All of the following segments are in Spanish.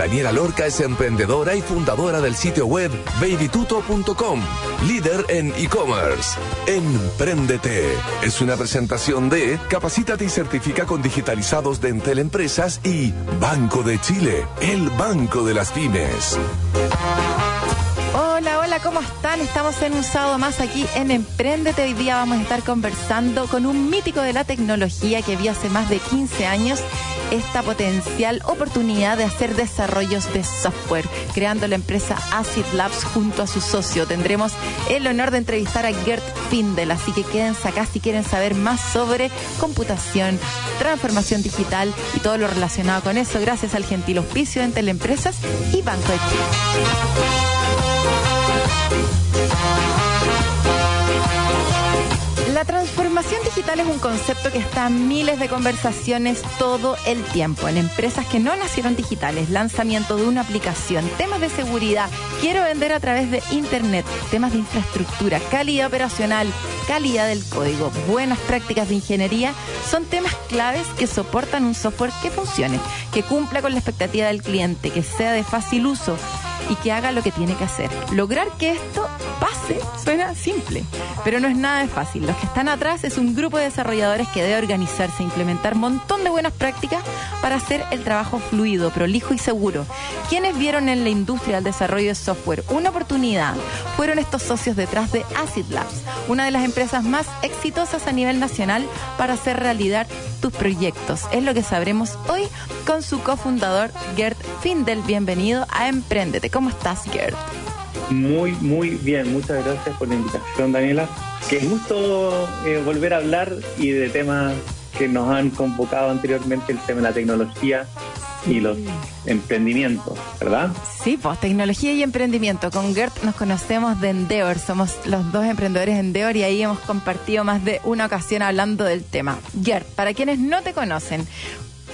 Daniela Lorca es emprendedora y fundadora del sitio web babytuto.com, líder en e-commerce. Empréndete es una presentación de Capacítate y certifica con digitalizados de Entel Empresas y Banco de Chile, el banco de las pymes. ¿Cómo están? Estamos en un sábado más aquí en Emprendete. Hoy día vamos a estar conversando con un mítico de la tecnología que vio hace más de 15 años esta potencial oportunidad de hacer desarrollos de software, creando la empresa Acid Labs junto a su socio. Tendremos el honor de entrevistar a Gert Findel, así que quédense acá si quieren saber más sobre computación, transformación digital y todo lo relacionado con eso, gracias al gentil auspicio de Teleempresas y Banco de. La transformación digital es un concepto que está en miles de conversaciones todo el tiempo, en empresas que no nacieron digitales, lanzamiento de una aplicación, temas de seguridad, quiero vender a través de Internet, temas de infraestructura, calidad operacional, calidad del código, buenas prácticas de ingeniería, son temas claves que soportan un software que funcione, que cumpla con la expectativa del cliente, que sea de fácil uso y que haga lo que tiene que hacer. Lograr que esto pase suena simple, pero no es nada de fácil. Los que están atrás es un grupo de desarrolladores que debe organizarse, e implementar un montón de buenas prácticas para hacer el trabajo fluido, prolijo y seguro. Quienes vieron en la industria del desarrollo de software una oportunidad fueron estos socios detrás de Acid Labs, una de las empresas más exitosas a nivel nacional para hacer realidad tus proyectos. Es lo que sabremos hoy con su cofundador Gert Findel. Bienvenido a Emprendete. ¿Cómo estás, Gert? Muy, muy bien. Muchas gracias por la invitación, Daniela. Qué gusto eh, volver a hablar y de temas que nos han convocado anteriormente, el tema de la tecnología y los emprendimientos, ¿verdad? Sí, pues tecnología y emprendimiento. Con Gert nos conocemos de Endeavor, somos los dos emprendedores de Endeavor y ahí hemos compartido más de una ocasión hablando del tema. Gert, para quienes no te conocen,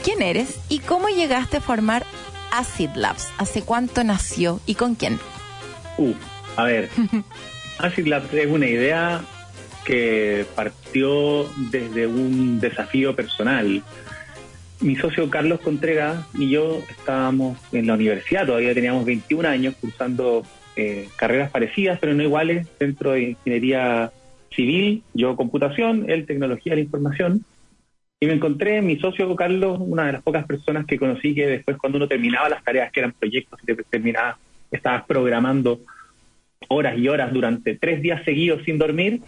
¿quién eres y cómo llegaste a formar Acid Labs? ¿Hace cuánto nació y con quién? Uh, a ver, Acid Labs es una idea que partió desde un desafío personal mi socio Carlos Contreras y yo estábamos en la universidad, todavía teníamos 21 años cursando eh, carreras parecidas, pero no iguales, dentro de ingeniería civil, yo computación, él tecnología de la información. Y me encontré, mi socio Carlos, una de las pocas personas que conocí que después cuando uno terminaba las tareas que eran proyectos y te terminabas, estabas programando horas y horas durante tres días seguidos sin dormir,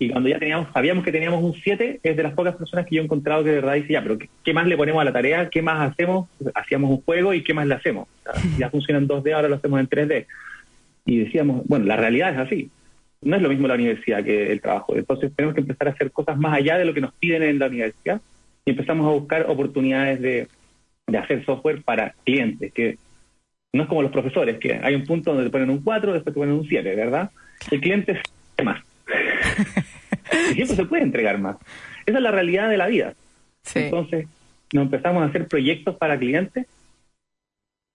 y cuando ya teníamos, sabíamos que teníamos un 7, es de las pocas personas que yo he encontrado que de verdad dice, ya, pero ¿qué, más le ponemos a la tarea? ¿Qué más hacemos? Hacíamos un juego y ¿qué más le hacemos? ya funciona en 2D, ahora lo hacemos en 3D. Y decíamos, bueno, la realidad es así. No es lo mismo la universidad que el trabajo. Entonces tenemos que empezar a hacer cosas más allá de lo que nos piden en la universidad y empezamos a buscar oportunidades de, de hacer software para clientes, que no es como los profesores, que hay un punto donde te ponen un 4, después te ponen un 7, ¿verdad? El cliente es más. y siempre se puede entregar más. Esa es la realidad de la vida. Entonces, nos empezamos a hacer proyectos para clientes,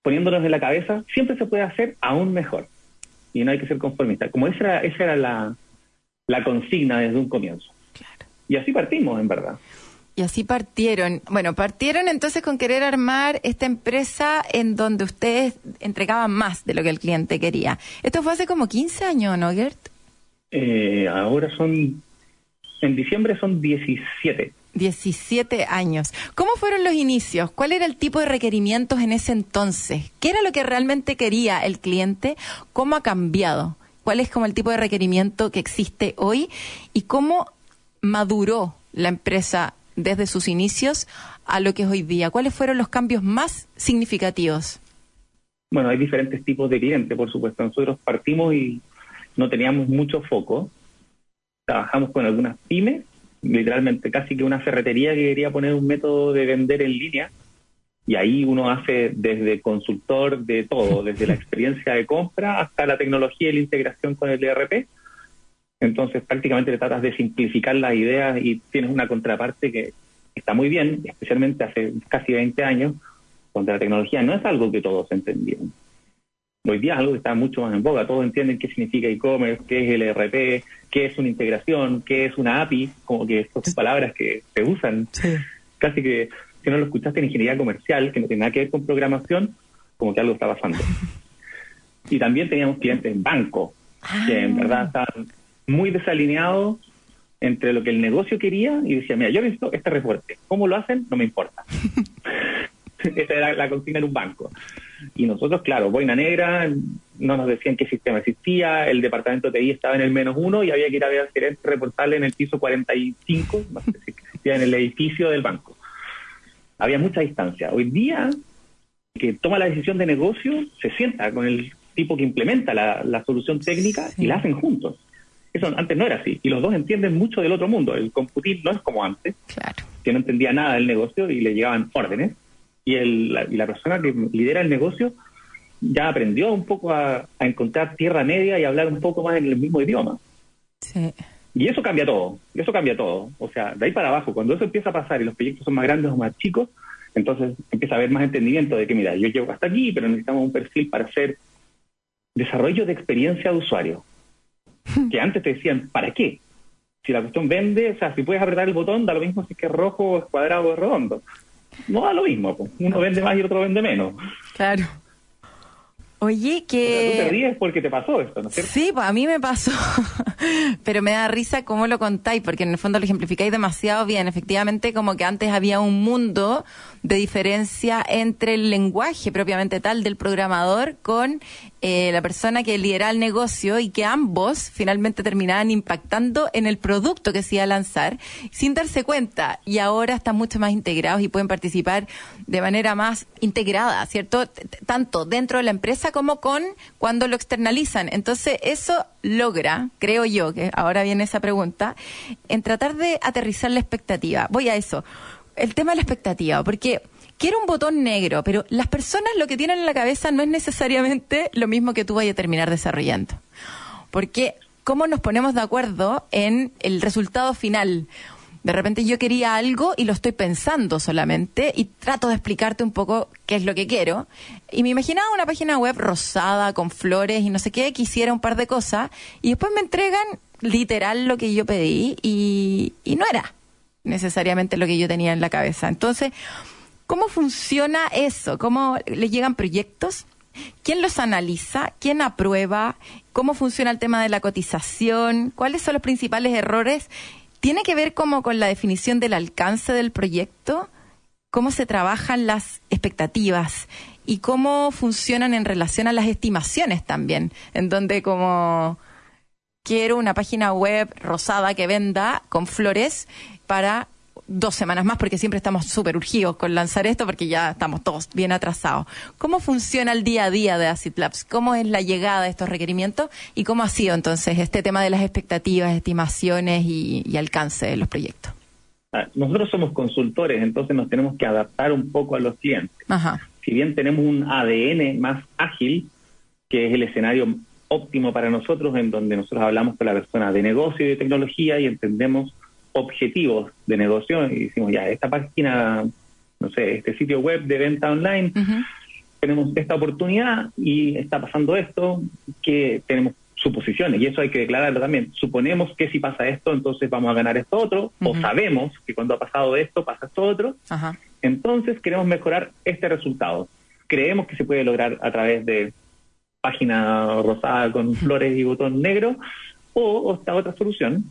poniéndonos en la cabeza, siempre se puede hacer aún mejor. Y no hay que ser conformista. Como esa era, esa era la, la consigna desde un comienzo. Y así partimos, en verdad. Y así partieron. Bueno, partieron entonces con querer armar esta empresa en donde ustedes entregaban más de lo que el cliente quería. Esto fue hace como 15 años, ¿no, Gert? Eh, ahora son, en diciembre son 17. 17 años. ¿Cómo fueron los inicios? ¿Cuál era el tipo de requerimientos en ese entonces? ¿Qué era lo que realmente quería el cliente? ¿Cómo ha cambiado? ¿Cuál es como el tipo de requerimiento que existe hoy? ¿Y cómo maduró la empresa desde sus inicios a lo que es hoy día? ¿Cuáles fueron los cambios más significativos? Bueno, hay diferentes tipos de clientes, por supuesto. Nosotros partimos y no teníamos mucho foco. Trabajamos con algunas pymes, literalmente casi que una ferretería que quería poner un método de vender en línea. Y ahí uno hace desde consultor de todo, desde la experiencia de compra hasta la tecnología y la integración con el ERP. Entonces prácticamente tratas de simplificar las ideas y tienes una contraparte que está muy bien, especialmente hace casi 20 años, donde la tecnología no es algo que todos entendían. Hoy día es algo que está mucho más en boga. Todos entienden qué significa e-commerce, qué es el ERP, qué es una integración, qué es una API, como que estas son palabras que se usan. Casi que si no lo escuchaste en ingeniería comercial, que no tiene nada que ver con programación, como que algo está pasando. y también teníamos clientes en banco, que en verdad ah. estaban muy desalineados entre lo que el negocio quería y decía, mira, yo necesito este reporte. ¿Cómo lo hacen? No me importa. Esa era la consigna en un banco. Y nosotros, claro, boina negra, no nos decían qué sistema existía, el departamento de TI estaba en el menos uno y había que ir a ver al gerente reportarle en el piso 45, no sé si existía en el edificio del banco. Había mucha distancia. Hoy día, que toma la decisión de negocio, se sienta con el tipo que implementa la, solución técnica y la hacen juntos. Eso antes no era así. Y los dos entienden mucho del otro mundo. El computir no es como antes, que no entendía nada del negocio y le llegaban órdenes y, el, la, y la persona que lidera el negocio ya aprendió un poco a, encontrar tierra media y hablar un poco más en el mismo idioma. Y eso cambia todo, eso cambia todo. O sea, de ahí para abajo, cuando eso empieza a pasar y los proyectos son más grandes o más chicos, entonces empieza a haber más entendimiento de que, mira, yo llego hasta aquí, pero necesitamos un perfil para hacer desarrollo de experiencia de usuario. que antes te decían, ¿para qué? Si la cuestión vende, o sea, si puedes apretar el botón, da lo mismo si es que es rojo, es cuadrado o es redondo no da lo mismo. Uno vende más y otro vende menos. Claro. Oye, que... tú te ríes porque te pasó esto, ¿no es cierto? Sí, pues a mí me pasó, pero me da risa cómo lo contáis, porque en el fondo lo ejemplificáis demasiado bien. Efectivamente, como que antes había un mundo de diferencia entre el lenguaje propiamente tal del programador con eh, la persona que lidera el negocio y que ambos finalmente terminaban impactando en el producto que se iba a lanzar sin darse cuenta. Y ahora están mucho más integrados y pueden participar de manera más integrada, ¿cierto? Tanto dentro de la empresa como con cuando lo externalizan. Entonces, eso logra, creo yo, que ahora viene esa pregunta, en tratar de aterrizar la expectativa. Voy a eso el tema de la expectativa, porque quiero un botón negro, pero las personas lo que tienen en la cabeza no es necesariamente lo mismo que tú vayas a terminar desarrollando. Porque, ¿cómo nos ponemos de acuerdo en el resultado final? De repente yo quería algo y lo estoy pensando solamente y trato de explicarte un poco qué es lo que quiero. Y me imaginaba una página web rosada, con flores y no sé qué, quisiera un par de cosas y después me entregan literal lo que yo pedí y, y no era necesariamente lo que yo tenía en la cabeza. Entonces, ¿cómo funciona eso? ¿Cómo le llegan proyectos? ¿Quién los analiza? ¿Quién aprueba? ¿Cómo funciona el tema de la cotización? ¿Cuáles son los principales errores? ¿Tiene que ver como con la definición del alcance del proyecto? ¿Cómo se trabajan las expectativas? ¿Y cómo funcionan en relación a las estimaciones también? En donde como quiero una página web rosada que venda con flores para dos semanas más, porque siempre estamos súper urgidos con lanzar esto, porque ya estamos todos bien atrasados. ¿Cómo funciona el día a día de Acid Labs? ¿Cómo es la llegada de estos requerimientos? ¿Y cómo ha sido entonces este tema de las expectativas, estimaciones y, alcance de los proyectos? Ah, nosotros somos consultores, entonces nos tenemos que adaptar un poco a los clientes. Si bien tenemos un ADN más ágil, que es el escenario óptimo para nosotros, en donde nosotros hablamos con la persona de negocio y de tecnología y entendemos objetivos de negocio y decimos, ya, esta página, no sé, este sitio web de venta online, tenemos esta oportunidad y está pasando esto, que tenemos suposiciones y eso hay que declararlo también. Suponemos que si pasa esto, entonces vamos a ganar esto otro, o sabemos que cuando ha pasado esto, pasa esto otro. Entonces queremos mejorar este resultado. Creemos que se puede lograr a través de página rosada con flores y botón negro, o esta otra solución,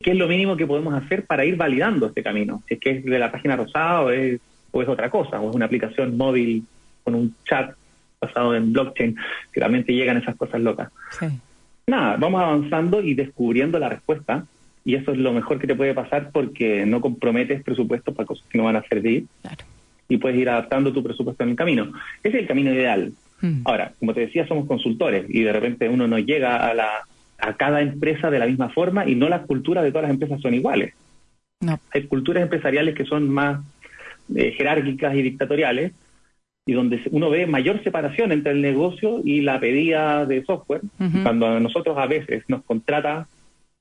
qué es lo mínimo que podemos hacer para ir validando este camino. Si es que es de la página rosada o es, otra cosa, o es una aplicación móvil con un chat basado en blockchain, que realmente llegan esas cosas locas. Nada, vamos avanzando y descubriendo la respuesta, y eso es lo mejor que te puede pasar porque no comprometes presupuestos para cosas que no van a servir, y puedes ir adaptando tu presupuesto en el camino. Ese es el camino ideal. Hmm. Ahora, como te decía, somos consultores y de repente uno no llega a la, a cada empresa de la misma forma y no las culturas de todas las empresas son iguales. Hay culturas empresariales que son más eh, jerárquicas y dictatoriales y donde uno ve mayor separación entre el negocio y la pedida de software. Cuando a nosotros a veces nos contrata,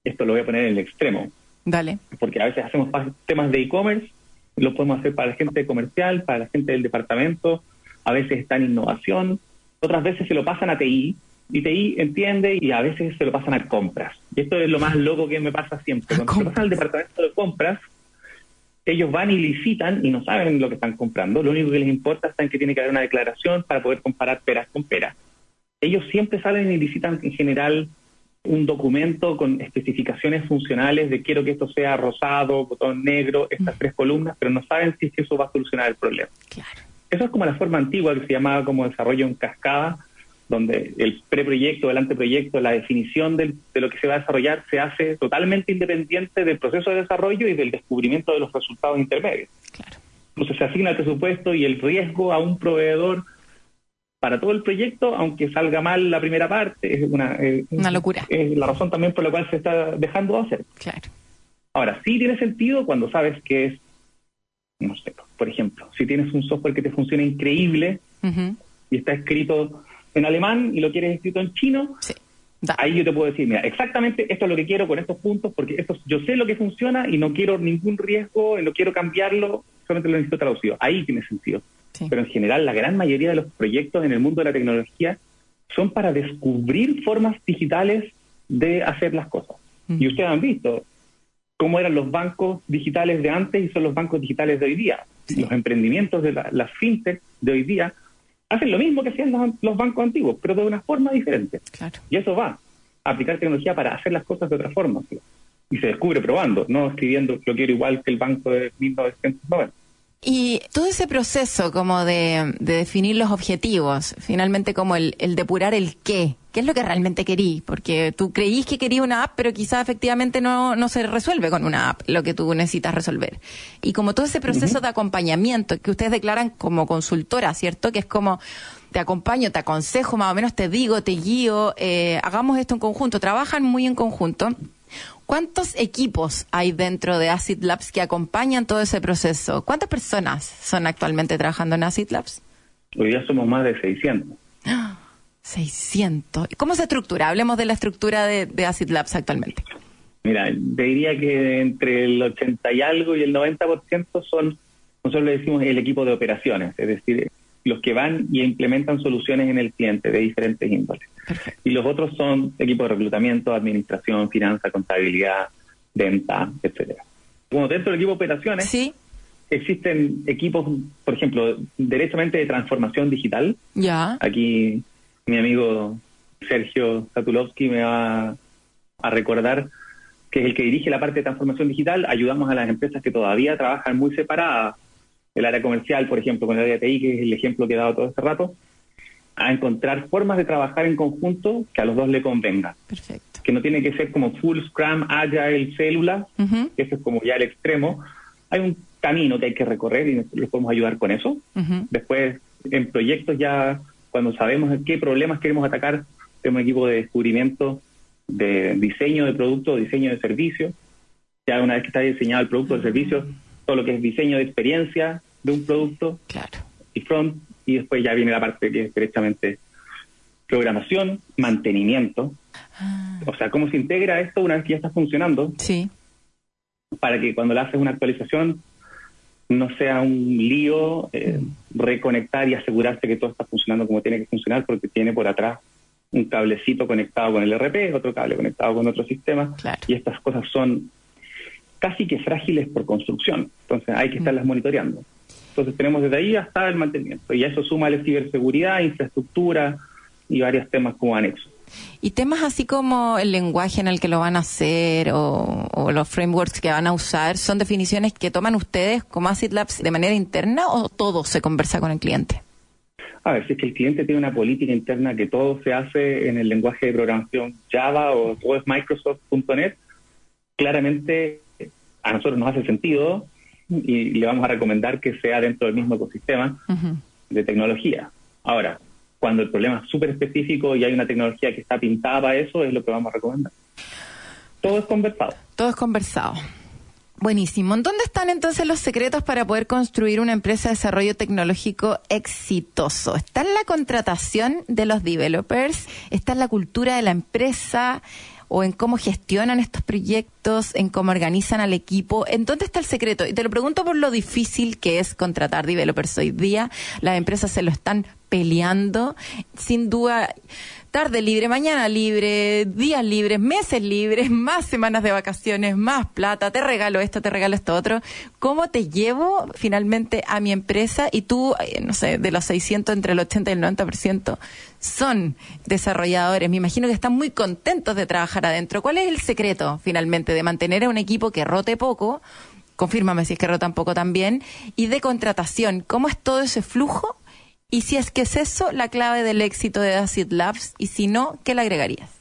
esto lo voy a poner en el extremo. Dale. Porque a veces hacemos temas de e-commerce lo podemos hacer para la gente comercial, para la gente del departamento, a veces está en innovación, otras veces se lo pasan a TI, y TI entiende y a veces se lo pasan a compras. Y esto es lo más loco que me pasa siempre. Cuando se lo pasan al departamento de compras, ellos van y licitan y no saben lo que están comprando. Lo único que les importa es que tiene que haber una declaración para poder comparar peras con peras. Ellos siempre salen y licitan en general un documento con especificaciones funcionales de quiero que esto sea rosado, botón negro, estas tres columnas, pero no saben si es que eso va a solucionar el problema. Claro. Eso es como la forma antigua que se llamaba como desarrollo en cascada, donde el preproyecto, el anteproyecto, la definición de lo que se va a desarrollar se hace totalmente independiente del proceso de desarrollo y del descubrimiento de los resultados intermedios. Claro. Entonces se asigna el presupuesto y el riesgo a un proveedor para todo el proyecto, aunque salga mal la primera parte, es una, una locura. Es la razón también por la cual se está dejando de hacer. Claro. Ahora, sí tiene sentido cuando sabes que es, no sé, por ejemplo, si tienes un software que te funciona increíble y está escrito en alemán y lo quieres escrito en chino, ahí yo te puedo decir, mira, exactamente esto es lo que quiero con estos puntos, porque esto, yo sé lo que funciona y no quiero ningún riesgo, y no quiero cambiarlo, solamente lo necesito traducido. Ahí tiene sentido. Pero en general, la gran mayoría de los proyectos en el mundo de la tecnología son para descubrir formas digitales de hacer las cosas. Y ustedes han visto cómo eran los bancos digitales de antes y son los bancos digitales de hoy día. Los emprendimientos de las la fintech de hoy día hacen lo mismo que hacían los, bancos antiguos, pero de una forma diferente. Y eso va a aplicar tecnología para hacer las cosas de otra forma. Y se descubre probando, no escribiendo lo quiero igual que el banco de 1990. Y todo ese proceso como de, definir los objetivos, finalmente como el, depurar el qué, qué es lo que realmente querí, porque tú creís que quería una app, pero quizás efectivamente no, no se resuelve con una app lo que tú necesitas resolver. Y como todo ese proceso de acompañamiento que ustedes declaran como consultora, ¿cierto? Que es como te acompaño, te aconsejo, más o menos te digo, te guío, eh, hagamos esto en conjunto, trabajan muy en conjunto. ¿Cuántos equipos hay dentro de Acid Labs que acompañan todo ese proceso? ¿Cuántas personas son actualmente trabajando en Acid Labs? Hoy día somos más de 600. 600. ¿Cómo se estructura? Hablemos de la estructura de, Acid Labs actualmente. Mira, te diría que entre el 80 y algo y el 90% son, nosotros le decimos el equipo de operaciones, es decir, los que van y implementan soluciones en el cliente de diferentes índoles. Y los otros son equipos de reclutamiento, administración, finanza, contabilidad, venta, etcétera. Como dentro del equipo de operaciones, ¿Sí? existen equipos, por ejemplo, derechamente de transformación digital. Ya. Aquí mi amigo Sergio Satulovsky me va a recordar que es el que dirige la parte de transformación digital. Ayudamos a las empresas que todavía trabajan muy separadas. El área comercial, por ejemplo, con el área TI, que es el ejemplo que he dado todo este rato, a encontrar formas de trabajar en conjunto que a los dos le convengan. Perfecto. Que no tiene que ser como full Scrum, Agile, célula, que eso es como ya el extremo. Hay un camino que hay que recorrer y les podemos ayudar con eso. Después, en proyectos ya, cuando sabemos qué problemas queremos atacar, tenemos un equipo de descubrimiento, de diseño de producto, diseño de servicio. Ya una vez que está diseñado el producto o el servicio, todo lo que es diseño de experiencia de un producto. Claro. Y front, y después ya viene la parte que es directamente programación, mantenimiento. Ah. O sea, cómo se integra esto una vez que ya está funcionando. Sí. Para que cuando le haces una actualización no sea un lío eh, mm. reconectar y asegurarse que todo está funcionando como tiene que funcionar porque tiene por atrás un cablecito conectado con el RP, otro cable conectado con otro sistema. Y estas cosas son casi que frágiles por construcción. Entonces hay que mm. estarlas monitoreando. Entonces tenemos desde ahí hasta el mantenimiento. Y a eso suma la ciberseguridad, infraestructura y varios temas como anexos. Y temas así como el lenguaje en el que lo van a hacer o, los frameworks que van a usar, ¿son definiciones que toman ustedes como Acid Labs de manera interna o todo se conversa con el cliente? A ver, si es que el cliente tiene una política interna que todo se hace en el lenguaje de programación Java o todo es Microsoft.net, claramente a nosotros nos hace sentido y le vamos a recomendar que sea dentro del mismo ecosistema de tecnología. Ahora, cuando el problema es súper específico y hay una tecnología que está pintada para eso, es lo que vamos a recomendar. Todo es conversado. Todo es conversado. Buenísimo. ¿Dónde están entonces los secretos para poder construir una empresa de desarrollo tecnológico exitoso? ¿Está en la contratación de los developers? ¿Está en la cultura de la empresa? o en cómo gestionan estos proyectos, en cómo organizan al equipo. ¿En dónde está el secreto? Y te lo pregunto por lo difícil que es contratar developers hoy día. Las empresas se lo están peleando. Sin duda, tarde libre, mañana libre, días libres, meses libres, más semanas de vacaciones, más plata, te regalo esto, te regalo esto otro. ¿Cómo te llevo finalmente a mi empresa? Y tú, eh, no sé, de los 600, entre el 80 y el 90% son desarrolladores. Me imagino que están muy contentos de trabajar adentro. ¿Cuál es el secreto finalmente de mantener a un equipo que rote poco? Confírmame si es que rotan poco también. Y de contratación, ¿cómo es todo ese flujo? Y si es que es eso la clave del éxito de Acid Labs, y si no, ¿qué le agregarías?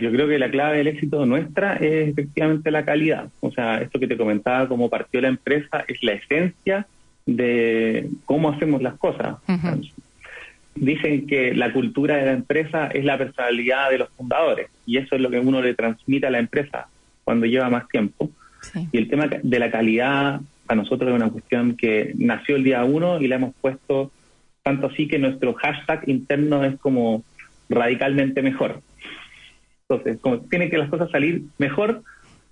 yo creo que la clave del éxito nuestra es efectivamente la calidad. O sea, esto que te comentaba, cómo partió la empresa, es la esencia de cómo hacemos las cosas. Dicen que la cultura de la empresa es la personalidad de los fundadores, y eso es lo que uno le transmite a la empresa cuando lleva más tiempo. Y el tema de la calidad, a nosotros es una cuestión que nació el día uno y la hemos puesto tanto así que nuestro hashtag interno es como radicalmente mejor. Entonces, como tienen que las cosas salir mejor,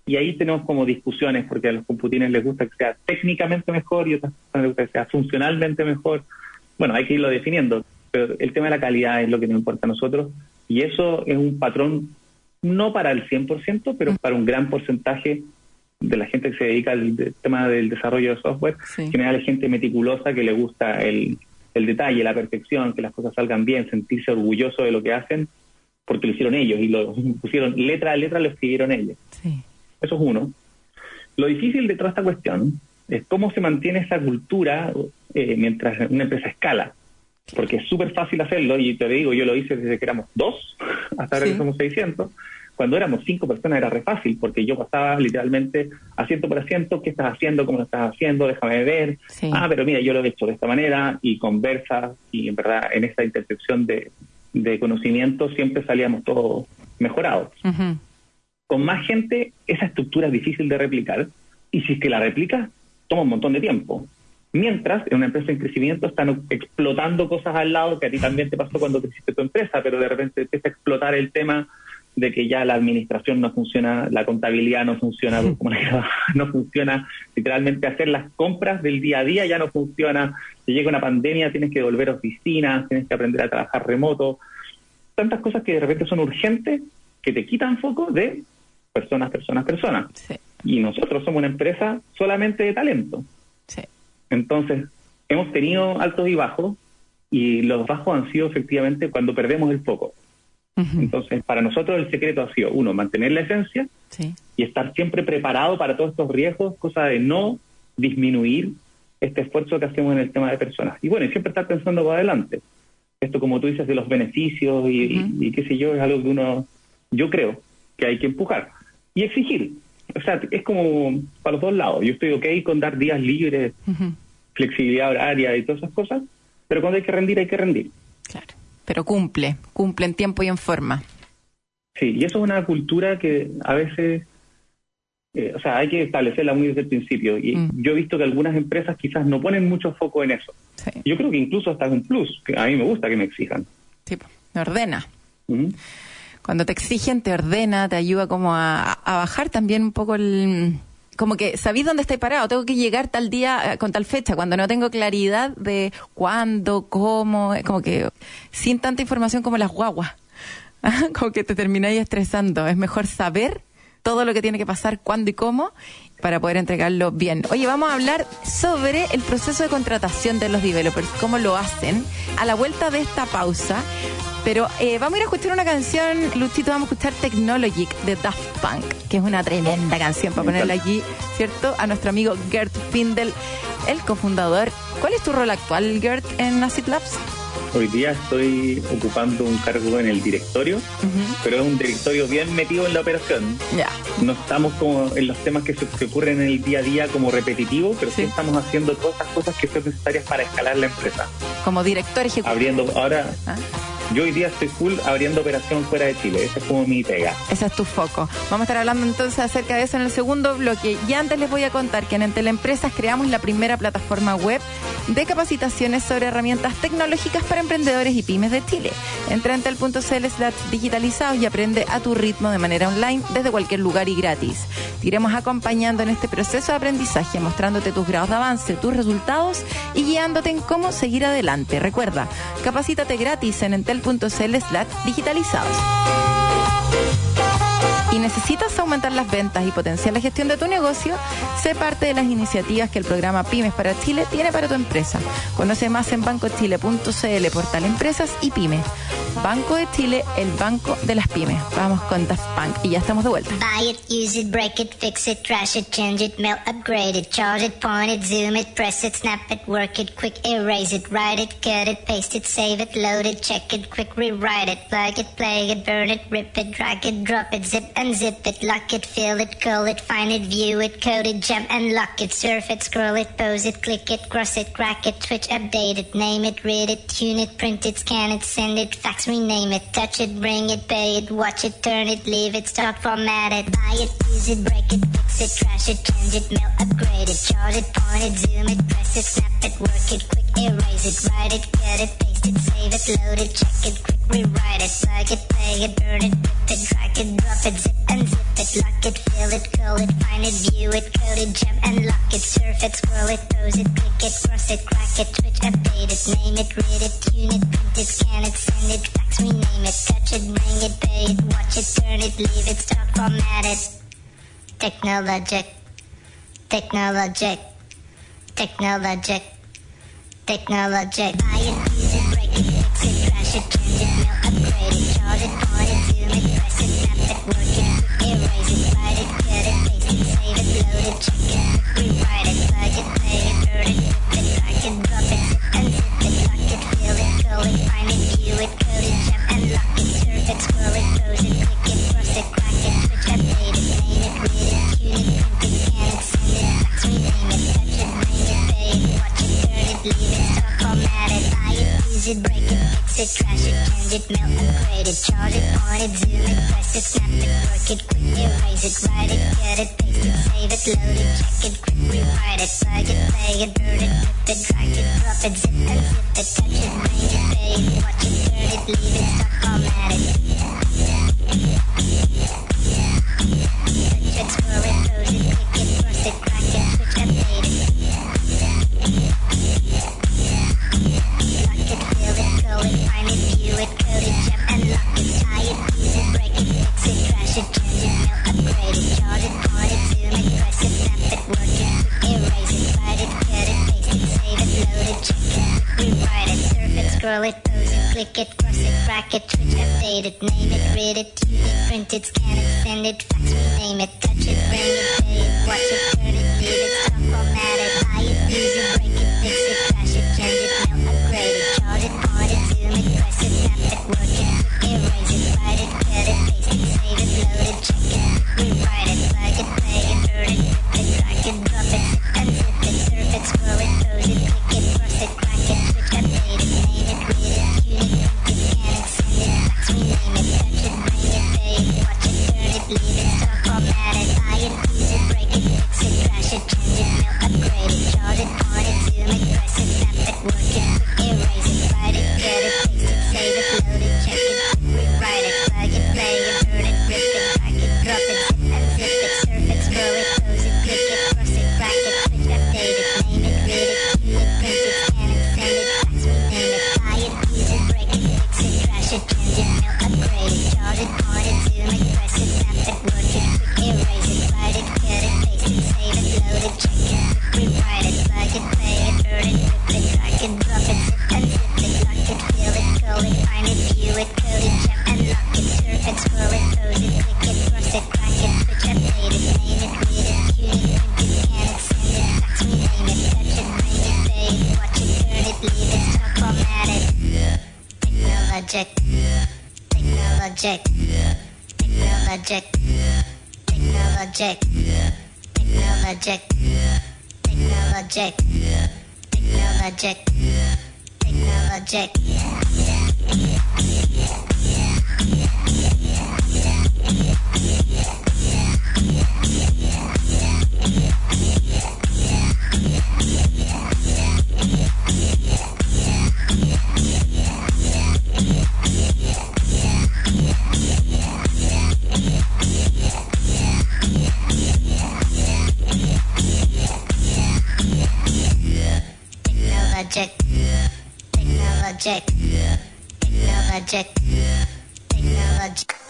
y ahí tenemos como discusiones, porque a los computines les gusta que sea técnicamente mejor y a otras personas les gusta que sea funcionalmente mejor. Bueno, hay que irlo definiendo, pero el tema de la calidad es lo que nos importa a nosotros, y eso es un patrón no para el 100%, pero para un gran porcentaje de la gente que se dedica al tema del desarrollo de software. En general hay gente meticulosa que le gusta el, el detalle, la perfección, que las cosas salgan bien, sentirse orgulloso de lo que hacen, porque lo hicieron ellos y lo pusieron letra a letra, lo escribieron ellos. Eso es uno. Lo difícil de toda esta cuestión es cómo se mantiene esa cultura eh, mientras una empresa escala. Porque es súper fácil hacerlo, y te digo, yo lo hice desde que éramos dos, hasta ahora que somos 600, cuando éramos cinco personas era re fácil, porque yo pasaba literalmente asiento por asiento, ¿qué estás haciendo? ¿Cómo lo estás haciendo? Déjame ver. Ah, pero mira, yo lo he hecho de esta manera, y conversa, y en verdad en esa intersección de, conocimiento siempre salíamos todos mejorados. Con más gente, esa estructura es difícil de replicar, y si es que la replicas, toma un montón de tiempo. Mientras, en una empresa en crecimiento están explotando cosas al lado, que a ti también te pasó cuando creciste tu empresa, pero de repente empieza a explotar el tema de que ya la administración no funciona, la contabilidad no funciona, no funciona, literalmente hacer las compras del día a día ya no funciona, si llega una pandemia tienes que volver a oficinas, tienes que aprender a trabajar remoto, tantas cosas que de repente son urgentes que te quitan foco de personas, personas, personas. Y nosotros somos una empresa solamente de talento. Entonces, hemos tenido altos y bajos, y los bajos han sido efectivamente cuando perdemos el foco. Entonces, para nosotros el secreto ha sido, uno, mantener la esencia y estar siempre preparado para todos estos riesgos, cosa de no disminuir este esfuerzo que hacemos en el tema de personas. Y bueno, siempre estar pensando para adelante. Esto, como tú dices, de los beneficios y, qué sé yo, es algo que uno, yo creo que hay que empujar. Y exigir. O sea, es como para los dos lados. Yo estoy ok con dar días libres, flexibilidad horaria y todas esas cosas, pero cuando hay que rendir, hay que rendir. Claro pero cumple, cumple en tiempo y en forma. Sí, y eso es una cultura que a veces, eh, o sea, hay que establecerla muy desde el principio. Y mm. yo he visto que algunas empresas quizás no ponen mucho foco en eso. Yo creo que incluso hasta es un plus, que a mí me gusta que me exijan. Sí, me ordena. Cuando te exigen, te ordena, te ayuda como a bajar también un poco el como que sabí dónde estoy parado, tengo que llegar tal día eh, con tal fecha, cuando no tengo claridad de cuándo, cómo, como que sin tanta información como las guaguas, como que te termináis estresando. Es mejor saber todo lo que tiene que pasar, cuándo y cómo, para poder entregarlo bien. Oye, vamos a hablar sobre el proceso de contratación de los developers, cómo lo hacen. A la vuelta de esta pausa, pero eh, vamos a ir a escuchar una canción, Luchito, vamos a escuchar Technologic de Daft Punk, que es una tremenda canción para ponerla aquí, ¿cierto? A nuestro amigo Gert Findel, el cofundador. ¿Cuál es tu rol actual, Gert, en Acid Labs? Hoy día estoy ocupando un cargo en el directorio, pero es un directorio bien metido en la operación. Ya. No estamos como en los temas que se, ocurren en el día a día como repetitivos, pero sí. estamos haciendo todas las cosas que son necesarias para escalar la empresa. Como director ejecutivo. Abriendo ahora. ¿Ah? Yo hoy día estoy full abriendo operación fuera de Chile. Esa es como mi pega. Ese es tu foco. Vamos a estar hablando entonces acerca de eso en el segundo bloque. Y antes les voy a contar que en Empresas creamos la primera plataforma web de capacitaciones sobre herramientas tecnológicas para emprendedores y pymes de Chile. Entra en entel.cl digitalizados y aprende a tu ritmo de manera online desde cualquier lugar y gratis. Te iremos acompañando en este proceso de aprendizaje, mostrándote tus grados de avance, tus resultados y guiándote en cómo seguir adelante. Recuerda, capacítate gratis en entel slash digitalizados. Y necesitas aumentar las ventas y potenciar la gestión de tu negocio, sé parte de las iniciativas que el programa Pymes para Chile tiene para tu empresa. Conoce más en bancochile.cl, portal Empresas y Pymes. Banco de Chile, el banco de las pymes. Vamos con Daft Punk y ya estamos de vuelta. Buy it, use it, break it, fix it, trash it, change it, melt, upgrade it, charge it, point it, zoom it, press it, snap it, work it, quick erase it, write it, cut it, paste it, save it, load it, check it, quick rewrite it, plug it, play it, burn it, rip it, drag it, drop it, zip unzip it, lock it, fill it, call it, find it, view it, code it, jump and lock it, surf it, scroll it, pose it, click it, cross it, crack it, switch, update it, name it, read it, tune it, print it, scan it, send it, fax, rename it, touch it, bring it, pay it, watch it, turn it, leave it, start, format it, buy it, use it, break it, fix it, trash it, change it, mail, upgrade it, charge it, point it, zoom it, press it, snap it, work it, quick erase it, write it, cut it, paste it, save it, load it, check it, quick rewrite it, plug it, play it, burn it, rip it, drag it, drop it, zip and zip it, lock it, fill it, call it, find it, view it, code it, jump and lock it, surf it, scroll it, pose it, click it, cross it, crack it, switch, update it, name it, read it, tune it, print it, scan it, send it, fax, rename it, touch it, bring it, pay it, watch it, turn it, leave it, start, format it. Technologic, technologic, technologic, technologic. It, use it, break it, fix it, trash it, change it, mail, upgrade it, chart it, point it, zoom it, press it, snap it, work it, erase it, write it, cut it, paste it, save it, load it, check it, rewrite it, plug it, play it, burn it, rip it, drag it, drop it, unzip it, lock it, fill it, call it, find it, view it, code it, jump and lock it, surf it, scroll it, it, it, break it, fix it, trash it, change it, mail, upgrade it, charge it, point it, zoom it, press it, snap it, work it, quick erase it, write it, cut it, paste it, save it, load it, check it, quick rewrite it, plug it, play it, burn it, rip it, drag it, drop it, zip and zip it, touch it, bring it, pay it, watch it, turn it, leave it, start, format it. Scroll it, pose it, click it, cross it, crack it, switch, update it, name it, read it, tune it, print it, scan it, send it, fax, rename it, touch it, bring it, pay it, it,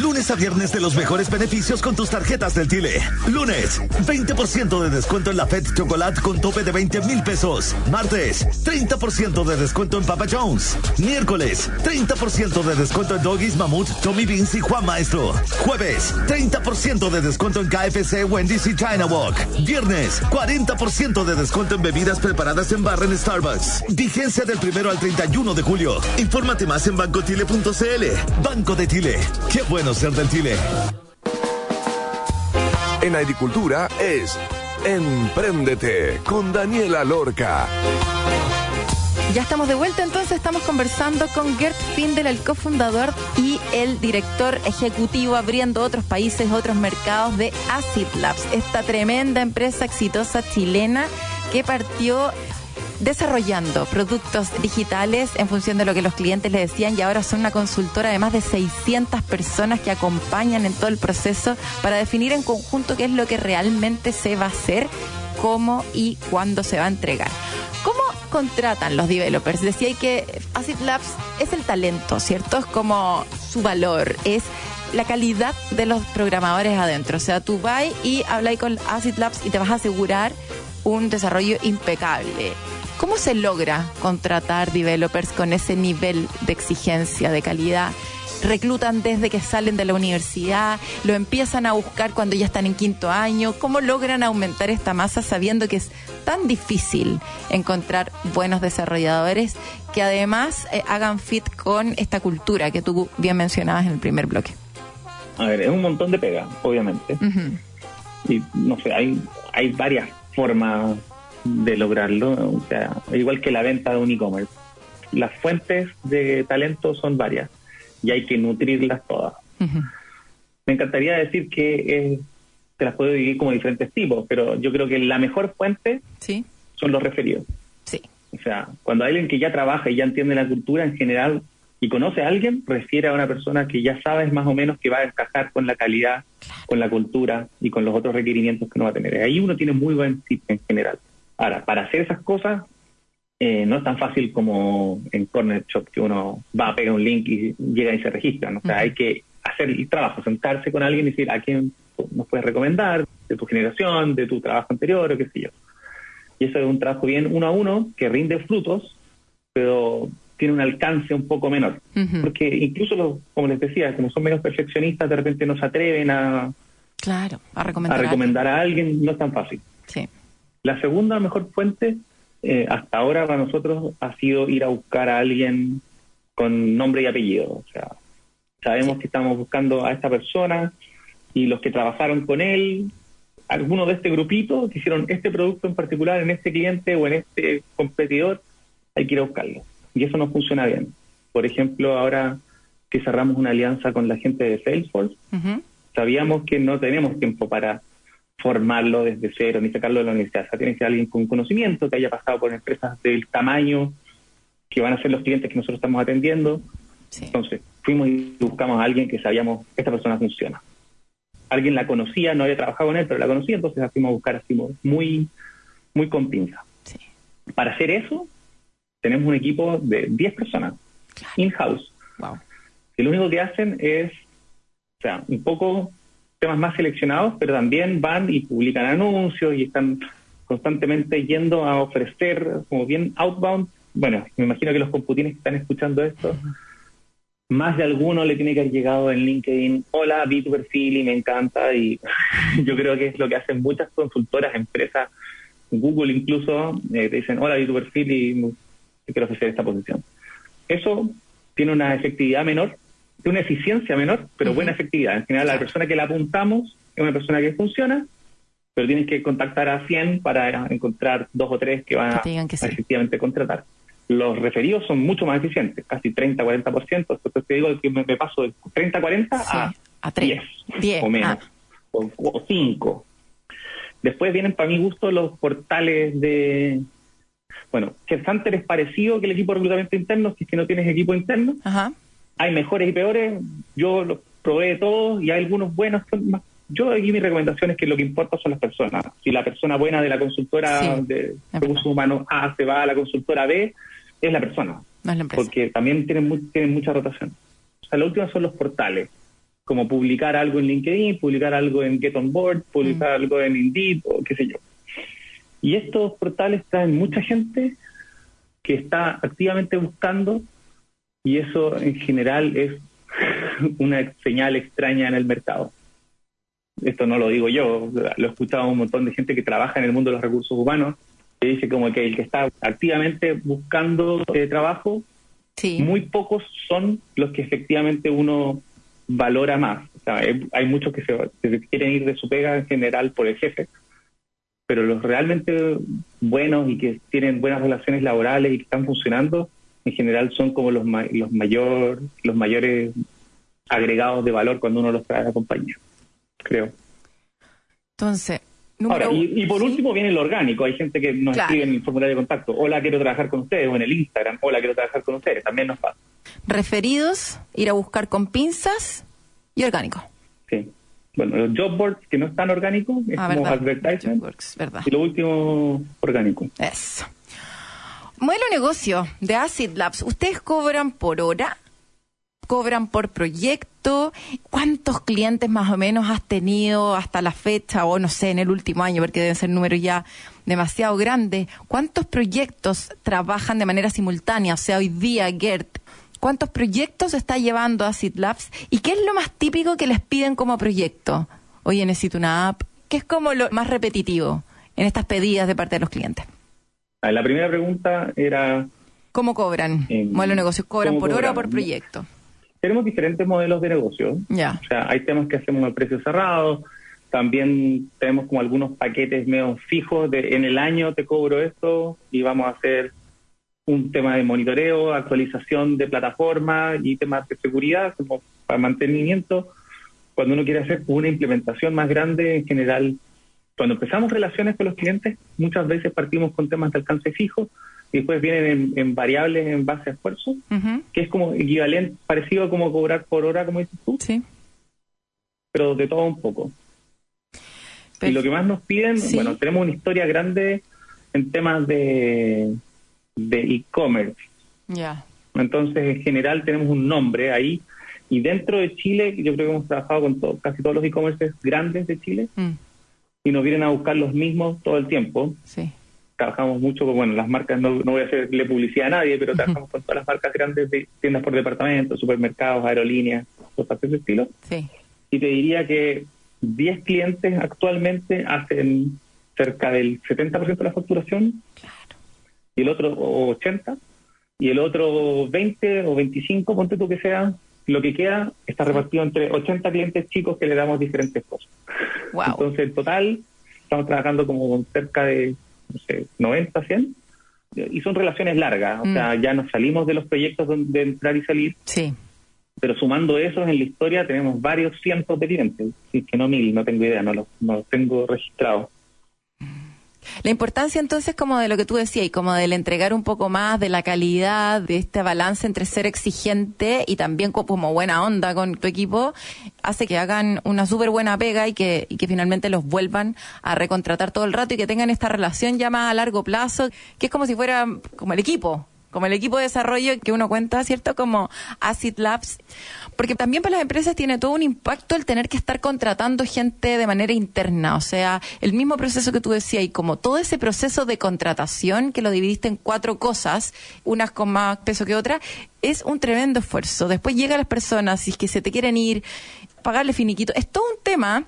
Lunes a viernes de los mejores beneficios con tus tarjetas del Chile. Lunes, 20% de descuento en la Fed Chocolate con tope de 20 mil pesos. Martes, 30% de descuento en Papa Jones. Miércoles, 30% de descuento en Doggies, Mammoth, Tommy Beans y Juan Maestro. Jueves, 30% de descuento en KFC, Wendy's y China Walk. Viernes, 40% de descuento en bebidas preparadas en barra en Starbucks. Vigencia del primero al 31 de julio. Infórmate más en bancotile.cl. Banco de Chile. Qué bueno ser del Chile. En agricultura es Empréndete con Daniela Lorca. Ya estamos de vuelta, entonces estamos conversando con Gert Findel, el cofundador y el director ejecutivo abriendo otros países, otros mercados de Acid Labs, esta tremenda empresa exitosa chilena que partió desarrollando productos digitales en función de lo que los clientes le decían y ahora son una consultora de más de 600 personas que acompañan en todo el proceso para definir en conjunto qué es lo que realmente se va a hacer, cómo y cuándo se va a entregar. ¿Cómo contratan los developers? Decía que Acid Labs es el talento, ¿cierto? Es como su valor, es la calidad de los programadores adentro. O sea, tú vas y hablas con Acid Labs y te vas a asegurar un desarrollo impecable. ¿Cómo se logra contratar developers con ese nivel de exigencia, de calidad? reclutan desde que salen de la universidad, lo empiezan a buscar cuando ya están en quinto año, cómo logran aumentar esta masa sabiendo que es tan difícil encontrar buenos desarrolladores que además eh, hagan fit con esta cultura que tú bien mencionabas en el primer bloque. A ver, es un montón de pega, obviamente. Y no sé, hay, hay varias formas de lograrlo, o sea, igual que la venta de un e-commerce. Las fuentes de talento son varias y hay que nutrirlas todas. Me encantaría decir que eh, se las puedo dividir como diferentes tipos, pero yo creo que la mejor fuente Sí, son los referidos. sí. O sea, cuando hay alguien que ya trabaja y ya entiende la cultura en general y conoce a alguien, refiere a una persona que ya sabes más o menos que va a encajar con la calidad, con la cultura y con los otros requerimientos que uno va a tener. Ahí uno tiene muy buen tip en general. Ahora, para hacer esas cosas, eh, no es tan fácil como en Corner Shop, que uno va a pegar un link y llega y se registra. ¿no? O sea, hay que hacer el trabajo, sentarse con alguien y decir a quién nos puedes recomendar, de tu generación, de tu trabajo anterior, o qué sé yo. Y eso es un trabajo bien uno a uno que rinde frutos, pero tiene un alcance un poco menor. Porque incluso, los, como les decía, como son menos perfeccionistas, de repente no se atreven a, Claro, a a recomendar. recomendar a alguien, no es tan fácil. Sí. La segunda mejor fuente eh, hasta ahora para nosotros ha sido ir a buscar a alguien con nombre y apellido. O sea, sabemos que estamos buscando a esta persona y los que trabajaron con él, algunos de este grupito que hicieron este producto en particular en este cliente o en este competidor, hay que ir a buscarlo. Y eso no funciona bien. Por ejemplo, ahora que cerramos una alianza con la gente de Salesforce, sabíamos que no tenemos tiempo para formarlo desde cero ni sacarlo de la universidad. O sea, tiene que ser alguien con conocimiento, que haya pasado por empresas del tamaño que van a ser los clientes que nosotros estamos atendiendo. Sí. Entonces, fuimos y buscamos a alguien que sabíamos que esta persona funciona. Alguien la conocía, no había trabajado con él, pero la conocía, entonces la fuimos a buscar así muy, muy con pinza. Sí. Para hacer eso, tenemos un equipo de 10 personas, Claro. in-house, Wow. que lo único que hacen es, o sea, un poco temas más seleccionados, pero también van y publican anuncios y están constantemente yendo a ofrecer como bien outbound. Bueno, me imagino que los computines que están escuchando esto más de alguno le tiene que haber llegado en LinkedIn, hola, vi tu perfil y me encanta. Y yo creo que es lo que hacen muchas consultoras, empresas, Google incluso, eh, te dicen, hola, vi tu perfil y quiero ofrecer esta posición. Eso tiene una efectividad menor, tiene una eficiencia menor, pero buena efectividad. En general, la persona que la apuntamos es una persona que funciona, pero tienes que contactar a 100 para encontrar dos o tres que van a, efectivamente contratar. Los referidos son mucho más eficientes, casi 30-40%. Entonces te digo que me, paso de 30-40 a, a 10, o menos, ah. o, 5. Después vienen para mi gusto los portales de... Bueno, Headhunter es parecido que el equipo de reclutamiento interno, si es que no tienes equipo interno. Hay mejores y peores. Yo los probé todos y hay algunos buenos yo aquí mi recomendación es que lo que importa son las personas. Si la persona buena de la consultora de recursos humanos A se va a la consultora B, es la persona. porque también tienen, tienen mucha rotación. O sea, la última son los portales, como publicar algo en LinkedIn, publicar algo en Get On Board, publicar mm. algo en Indeed o qué sé yo. Y estos portales traen mucha gente que está activamente buscando y eso en general es una señal extraña en el mercado esto no lo digo yo, lo he escuchado a un montón de gente que trabaja en el mundo de los recursos humanos, que dice como que el que está activamente buscando eh, trabajo, muy pocos son los que efectivamente uno valora más. O sea, hay, muchos que se, quieren ir de su pega en general por el jefe, pero los realmente buenos y que tienen buenas relaciones laborales y que están funcionando, en general son como los, los, mayor, los mayores agregados de valor cuando uno los trae a la compañía creo. Entonces, Ahora, y, por último viene el orgánico. Hay gente que nos escribe en el formulario de contacto. Hola, quiero trabajar con ustedes. O en el Instagram. Hola, quiero trabajar con ustedes. También nos pasa. Referidos, ir a buscar con pinzas y orgánico. Sí. Bueno, los job boards que no están orgánicos es ah, como advertisement. verdad. Y lo último, orgánico. Eso. Modelo negocio de Acid Labs. ¿Ustedes cobran por hora? cobran por proyecto? ¿Cuántos clientes más o menos has tenido hasta la fecha o no sé, en el último año, porque deben ser números ya demasiado grandes? ¿Cuántos proyectos trabajan de manera simultánea? O sea, hoy día, Gert, ¿cuántos proyectos está llevando a Labs? ¿Y qué es lo más típico que les piden como proyecto? Oye, necesito una app. ¿Qué es como lo más repetitivo en estas pedidas de parte de los clientes? La primera pregunta era... ¿Cómo cobran? modelo de negocios, ¿cobran por hora o por proyecto? tenemos diferentes modelos de negocio. O sea, hay temas que hacemos a precio cerrado, también tenemos como algunos paquetes medio fijos de en el año te cobro esto y vamos a hacer un tema de monitoreo, actualización de plataforma y temas de seguridad como para mantenimiento. Cuando uno quiere hacer una implementación más grande, en general, cuando empezamos relaciones con los clientes, muchas veces partimos con temas de alcance fijo y después vienen en, variables en base a esfuerzo, que es como equivalente, parecido a como cobrar por hora, como dices tú. Sí. Pero de todo un poco. Y lo que más nos piden, bueno, tenemos una historia grande en temas de de e-commerce. Ya. Entonces, en general tenemos un nombre ahí. Y dentro de Chile, yo creo que hemos trabajado con casi todos los e-commerces grandes de Chile. Mm. Y nos vienen a buscar los mismos todo el tiempo. Sí trabajamos mucho con, bueno, las marcas, no, no voy a hacerle publicidad a nadie, pero trabajamos con todas las marcas grandes de tiendas por departamento, supermercados, aerolíneas, cosas de ese estilo. Sí. Y te diría que 10 clientes actualmente hacen cerca del 70% de la facturación, y el otro 80, y el otro 20 o 25, ponte tú que sea, lo que queda está repartido entre 80 clientes chicos que le damos diferentes cosas. Entonces, en total, estamos trabajando como con cerca de no sé, 90, 100, y son relaciones largas, o sea, mm. ya nos salimos de los proyectos de entrar y salir. Sí. Pero sumando eso en la historia tenemos varios cientos de clientes, y que no mil, no tengo idea, no los no tengo registrados. La importancia entonces como de lo que tú decías y como del entregar un poco más de la calidad, de este balance entre ser exigente y también como buena onda con tu equipo, hace que hagan una súper buena pega y que, y que finalmente los vuelvan a recontratar todo el rato y que tengan esta relación ya más a largo plazo, que es como si fuera como el equipo como el equipo de desarrollo que uno cuenta, ¿cierto? Como Acid Labs. Porque también para las empresas tiene todo un impacto el tener que estar contratando gente de manera interna. O sea, el mismo proceso que tú decías y como todo ese proceso de contratación que lo dividiste en cuatro cosas, unas con más peso que otras, es un tremendo esfuerzo. Después llegan las personas, si es que se te quieren ir, pagarle finiquito. Es todo un tema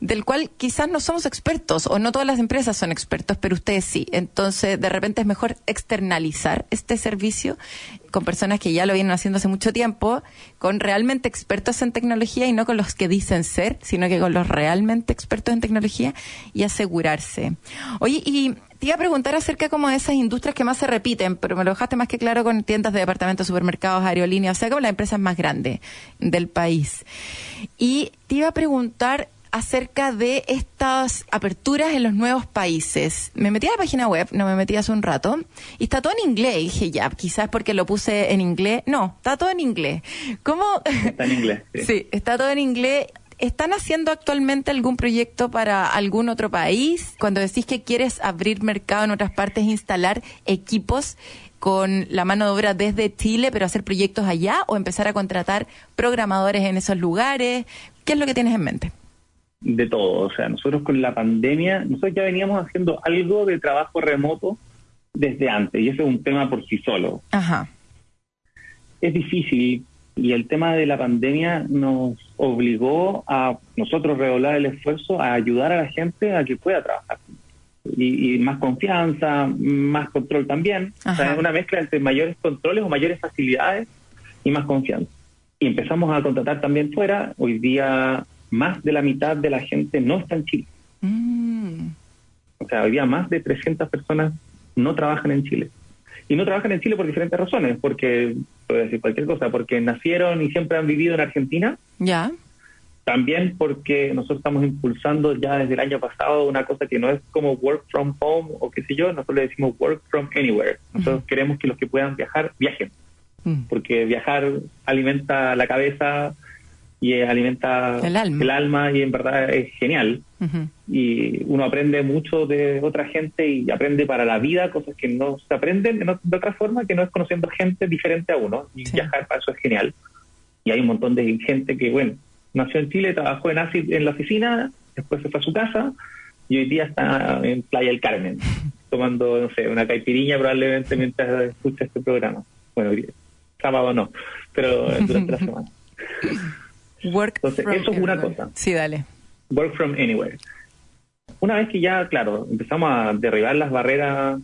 del cual quizás no somos expertos o no todas las empresas son expertos, pero ustedes sí. Entonces, de repente es mejor externalizar este servicio con personas que ya lo vienen haciendo hace mucho tiempo, con realmente expertos en tecnología y no con los que dicen ser, sino que con los realmente expertos en tecnología y asegurarse. Oye, y te iba a preguntar acerca como de esas industrias que más se repiten, pero me lo dejaste más que claro con tiendas de departamentos, supermercados, aerolíneas, o sea, como las empresas más grandes del país. Y te iba a preguntar acerca de estas aperturas en los nuevos países. Me metí a la página web, no me metí hace un rato, y está todo en inglés. Y dije, ya, quizás porque lo puse en inglés. No, está todo en inglés. ¿Cómo? Está en inglés. Sí, está todo en inglés. ¿Están haciendo actualmente algún proyecto para algún otro país? Cuando decís que quieres abrir mercado en otras partes, instalar equipos con la mano de obra desde Chile, pero hacer proyectos allá o empezar a contratar programadores en esos lugares. ¿Qué es lo que tienes en mente? De todo. O sea, nosotros con la pandemia, nosotros ya veníamos haciendo algo de trabajo remoto desde antes, y ese es un tema por sí solo. Ajá. Es difícil, y el tema de la pandemia nos obligó a nosotros redoblar el esfuerzo a ayudar a la gente a que pueda trabajar. Y, más confianza, más control también. O sea, es una mezcla entre mayores controles o mayores facilidades y más confianza. Y empezamos a contratar también fuera. Hoy día más de la mitad de la gente no está en Chile. Mm. O sea, hoy día más de 300 personas no trabajan en Chile. Y no trabajan en Chile por diferentes razones, porque, puedo decir cualquier cosa, porque nacieron y siempre han vivido en Argentina. Ya. También porque nosotros estamos impulsando ya desde el año pasado una cosa que no es como work from home o qué sé yo, nosotros le decimos work from anywhere. Nosotros queremos que los que puedan viajar, viajen. Mm. Porque viajar alimenta la cabeza, y alimenta el alma. y en verdad es genial. Y uno aprende mucho de otra gente y aprende para la vida cosas que no se aprenden de otra forma que no es conociendo gente diferente a uno. Y viajar para eso es genial. Y hay un montón de gente que, bueno, nació en Chile, trabajó en ACID en la oficina, después se fue a su casa y hoy día está en Playa del Carmen, tomando, no sé, una caipiriña probablemente mientras escucha este programa. Bueno, sábado no, pero durante la semana. Entonces, eso es una cosa. Sí, dale. Work from anywhere. Una vez que ya, claro, empezamos a derribar las barreras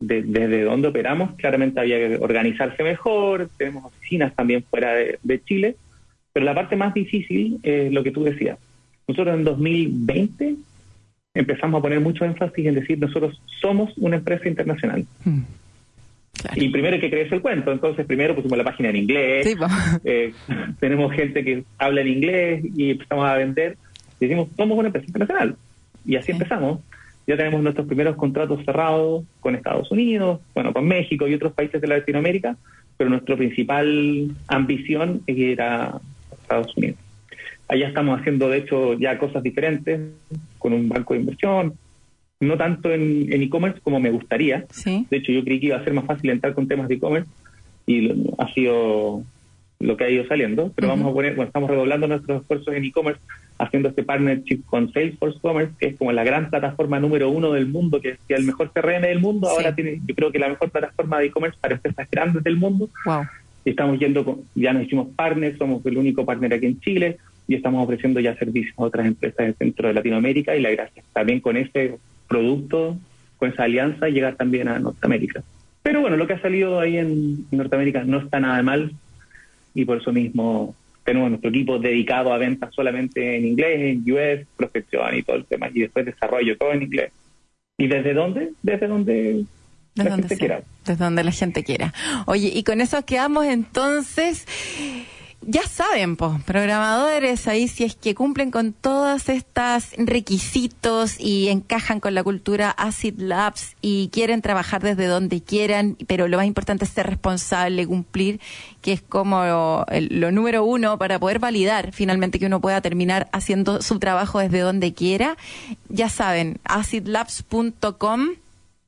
de, desde donde operamos, claramente había que organizarse mejor, tenemos oficinas también fuera de, Chile, pero la parte más difícil es lo que tú decías. Nosotros en 2020 empezamos a poner mucho énfasis en decir nosotros somos una empresa internacional. Y primero hay que creerse el cuento. Entonces, primero pusimos la página en inglés. Eh, tenemos gente que habla en inglés y empezamos a vender. Y decimos, somos una empresa internacional. Y así empezamos. Ya tenemos nuestros primeros contratos cerrados con Estados Unidos, bueno, con México y otros países de Latinoamérica, pero nuestra principal ambición era Estados Unidos. Allá estamos haciendo, de hecho, ya cosas diferentes con un banco de inversión, no tanto en e-commerce como me gustaría. De hecho, yo creí que iba a ser más fácil entrar con temas de e-commerce y ha sido lo que ha ido saliendo, pero vamos a poner, bueno, estamos redoblando nuestros esfuerzos en e-commerce haciendo este partnership con Salesforce Commerce, que es como la gran plataforma número uno del mundo, que es el mejor CRM del mundo, ahora tiene, yo creo que la mejor plataforma de e-commerce para empresas grandes del mundo. Y estamos yendo, con, ya nos hicimos partners, somos el único partner aquí en Chile y estamos ofreciendo ya servicios a otras empresas del centro de Latinoamérica y la gracia también con este producto, con esa alianza, llegar también a Norteamérica. Pero bueno, lo que ha salido ahí en Norteamérica no está nada mal y por eso mismo tenemos nuestro equipo dedicado a ventas solamente en inglés, en US, prospección y todo el tema, y después desarrollo todo en inglés. ¿Y desde dónde? Desde donde la gente quiera. Desde donde la gente quiera. Oye, y con eso quedamos entonces ya saben, pues, programadores ahí si es que cumplen con todos estos requisitos y encajan con la cultura Acid Labs y quieren trabajar desde donde quieran, pero lo más importante es ser responsable, cumplir, que es como lo, lo número uno para poder validar finalmente que uno pueda terminar haciendo su trabajo desde donde quiera. Ya saben, acidlabs.com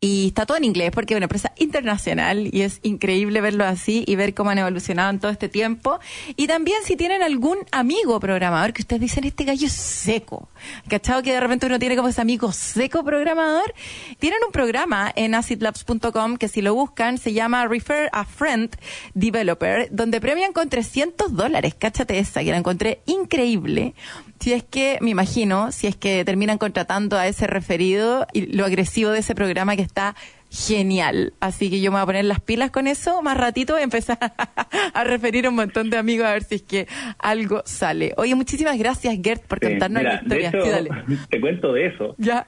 y está todo en inglés porque es una empresa internacional y es increíble verlo así y ver cómo han evolucionado en todo este tiempo. Y también si tienen algún amigo programador que ustedes dicen, este gallo es seco, ¿cachado? Que de repente uno tiene como ese amigo seco programador. Tienen un programa en acidlabs.com que si lo buscan se llama Refer a Friend Developer, donde premian con 300 dólares. Cáchate esa, que la encontré increíble. Si es que, me imagino, si es que terminan contratando a ese referido y lo agresivo de ese programa que está genial. Así que yo me voy a poner las pilas con eso, más ratito voy a empezar a referir a un montón de amigos a ver si es que algo sale. Oye, muchísimas gracias Gert por contarnos la historia. Te cuento de eso. Ya.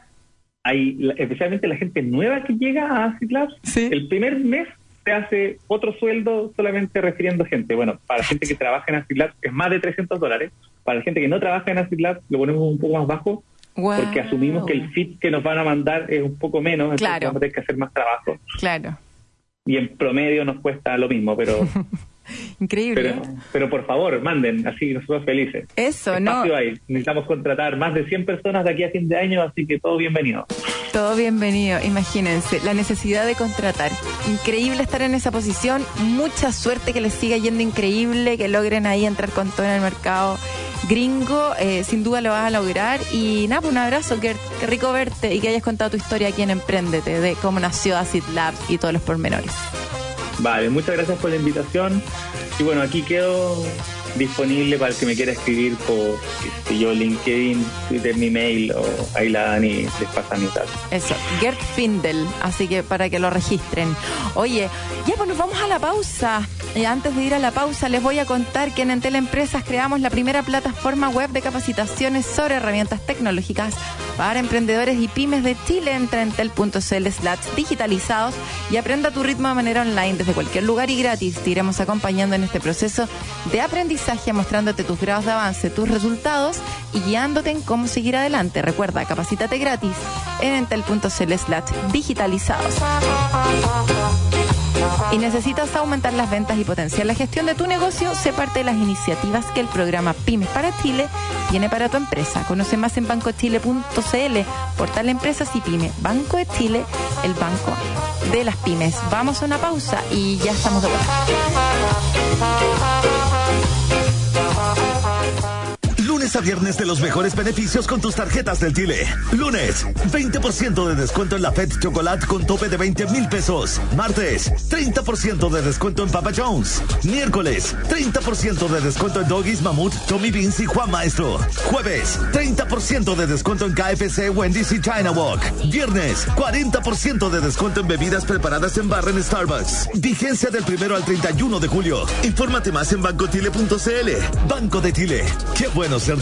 Hay, especialmente la gente nueva que llega a Acid el primer mes se hace otro sueldo solamente refiriendo gente. Bueno, para la gente que trabaja en Acid es más de 300 dólares. Para la gente que no trabaja en Acid lo ponemos un poco más bajo porque asumimos que el fit que nos van a mandar es un poco menos, entonces vamos a tener que hacer más trabajo. Claro. Y en promedio nos cuesta lo mismo, pero... Increíble. Pero, por favor, manden, así nosotros felices. Eso, ¿no? Necesitamos contratar más de 100 personas de aquí a fin de año, así que todo bienvenido. Todo bienvenido, imagínense, la necesidad de contratar. Increíble estar en esa posición, mucha suerte que les siga yendo increíble, que logren ahí entrar con todo en el mercado gringo, eh, sin duda lo vas a lograr. Y nada, pues un abrazo, qué, rico verte y que hayas contado tu historia aquí en Emprendete, de cómo nació Acid Lab y todos los pormenores. Vale, muchas gracias por la invitación. Y bueno, aquí quedo disponible para el que me quiera escribir por si yo LinkedIn, Twitter, mi mail o ahí la Dani les pasa mi tal. Eso, Gert Findel, así que para que lo registren. Oye, ya pues nos vamos a la pausa. Y antes de ir a la pausa les voy a contar que en Entel Empresas creamos la primera plataforma web de capacitaciones sobre herramientas tecnológicas para emprendedores y pymes de Chile. Entra en entel.cl slash digitalizados y aprenda tu ritmo de manera online desde cualquier lugar y gratis. Te iremos acompañando en este proceso de aprendizaje mostrándote tus grados de avance, tus resultados y guiándote en cómo seguir adelante. Recuerda, capacítate gratis en entel.cl slash digitalizados. Y necesitas aumentar las ventas y potenciar la gestión de tu negocio, sé parte de las iniciativas que el programa Pymes para Chile tiene para tu empresa. Conoce más en bancochile.cl, portal Empresas y Pymes. Banco de Chile, el banco de las pymes. Vamos a una pausa y ya estamos de vuelta. Lunes a viernes de los mejores beneficios con tus tarjetas del Chile. Lunes, 20% de descuento en la Fed Chocolate con tope de 20 mil pesos. Martes, 30% de descuento en Papa Jones. Miércoles, 30% de descuento en Doggies, Mamut, Tommy Beans y Juan Maestro. Jueves, 30% de descuento en KFC, Wendy's y China Walk. Viernes, 40% de descuento en bebidas preparadas en barra en Starbucks. Vigencia del primero al 31 de julio. Infórmate más en bancotile.cl. Banco de Chile. Qué bueno ser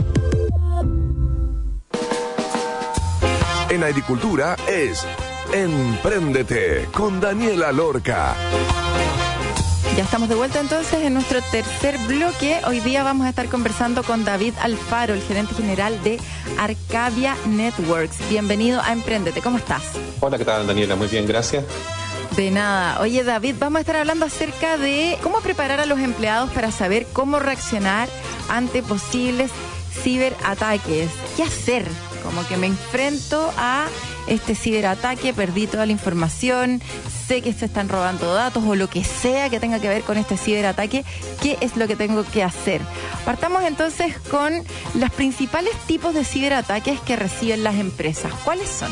En agricultura es Empréndete con Daniela Lorca. Ya estamos de vuelta entonces en nuestro tercer bloque. Hoy día vamos a estar conversando con David Alfaro, el gerente general de Arcadia Networks. Bienvenido a Emprendete. ¿Cómo estás? Hola, ¿qué tal Daniela? Muy bien, gracias. De nada. Oye, David, vamos a estar hablando acerca de cómo preparar a los empleados para saber cómo reaccionar ante posibles ciberataques. ¿Qué hacer? Como que me enfrento a este ciberataque, perdí toda la información, sé que se están robando datos o lo que sea que tenga que ver con este ciberataque, ¿qué es lo que tengo que hacer? Partamos entonces con los principales tipos de ciberataques que reciben las empresas. ¿Cuáles son?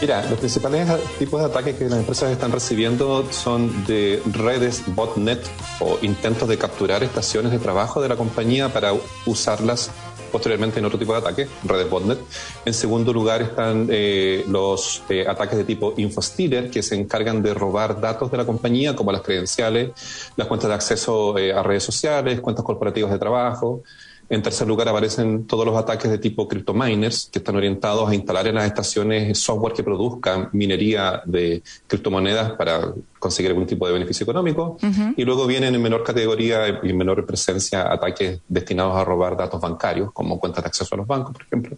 Mira, los principales tipos de ataques que las empresas están recibiendo son de redes botnet o intentos de capturar estaciones de trabajo de la compañía para usarlas posteriormente en otro tipo de ataques, redes botnet. En segundo lugar están eh, los eh, ataques de tipo infostealer, que se encargan de robar datos de la compañía, como las credenciales, las cuentas de acceso eh, a redes sociales, cuentas corporativas de trabajo. En tercer lugar, aparecen todos los ataques de tipo cryptominers, que están orientados a instalar en las estaciones software que produzcan minería de criptomonedas para conseguir algún tipo de beneficio económico. Y luego vienen en menor categoría y en menor presencia ataques destinados a robar datos bancarios, como cuentas de acceso a los bancos, por ejemplo.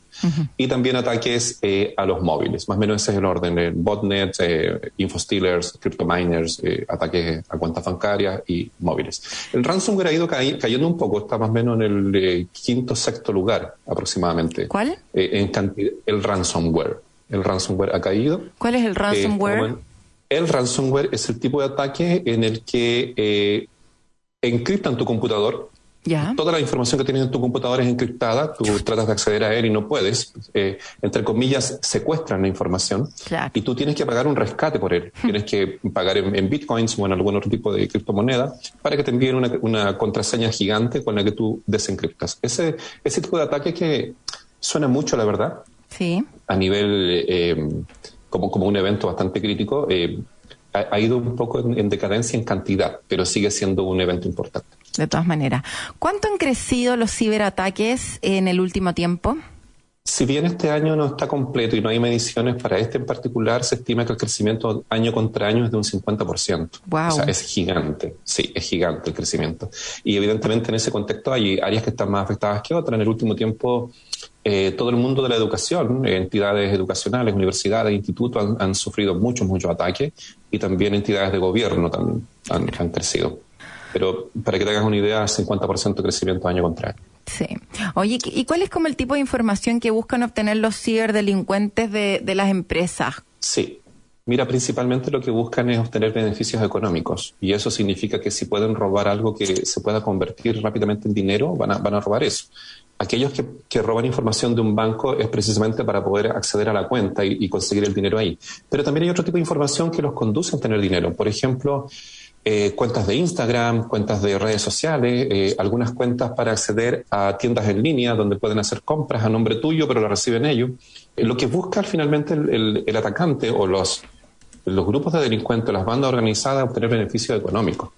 Y también ataques eh, a los móviles. Más o menos ese es el orden. Eh, botnet, eh, infostealers, cryptominers, eh, ataques a cuentas bancarias y móviles. El ransomware ha ido cayendo un poco, está más o menos en el quinto, sexto lugar aproximadamente. ¿Cuál? Eh, en cantidad, el ransomware. El ransomware ha caído. ¿Cuál es el ransomware? el ransomware es el tipo de ataque en el que eh, encriptan tu computador. Toda la información que tienes en tu computador es encriptada, tú tratas de acceder a él y no puedes. Eh, entre comillas, secuestran la información Claro. y tú tienes que pagar un rescate por él. tienes que pagar en, en bitcoins o en algún otro tipo de criptomoneda para que te envíen una, una contraseña gigante con la que tú desencriptas. Ese, ese tipo de ataque que suena mucho, la verdad, Sí. a nivel eh, como, como un evento bastante crítico, eh, ha, ha ido un poco en, en decadencia en cantidad, pero sigue siendo un evento importante. De todas maneras. ¿Cuánto han crecido los ciberataques en el último tiempo? Si bien este año no está completo y no hay mediciones para este en particular, se estima que el crecimiento año contra año es de un 50%. Guau. O sea, es gigante. Sí, es gigante el crecimiento. Y evidentemente en ese contexto hay áreas que están más afectadas que otras. En el último tiempo, eh, todo el mundo de la educación, entidades educacionales, universidades, institutos han, han sufrido muchos, muchos ataques y también entidades de gobierno también han, han crecido. Pero para que te hagas una idea, 50% de crecimiento año contra año. Sí. Oye, ¿y cuál es como el tipo de información que buscan obtener los ciberdelincuentes de, de las empresas? Sí. Mira, principalmente lo que buscan es obtener beneficios económicos y eso significa que si pueden robar algo que se pueda convertir rápidamente en dinero, van a, van a robar eso. Aquellos que, que roban información de un banco es precisamente para poder acceder a la cuenta y, y conseguir el dinero ahí. Pero también hay otro tipo de información que los conduce a tener dinero. Por ejemplo, eh, cuentas de Instagram, cuentas de redes sociales, eh, algunas cuentas para acceder a tiendas en línea donde pueden hacer compras a nombre tuyo, pero lo reciben ellos. Eh, lo que busca finalmente el, el- el atacante o los, los grupos de delincuentes, las bandas organizadas, obtener beneficios económicos.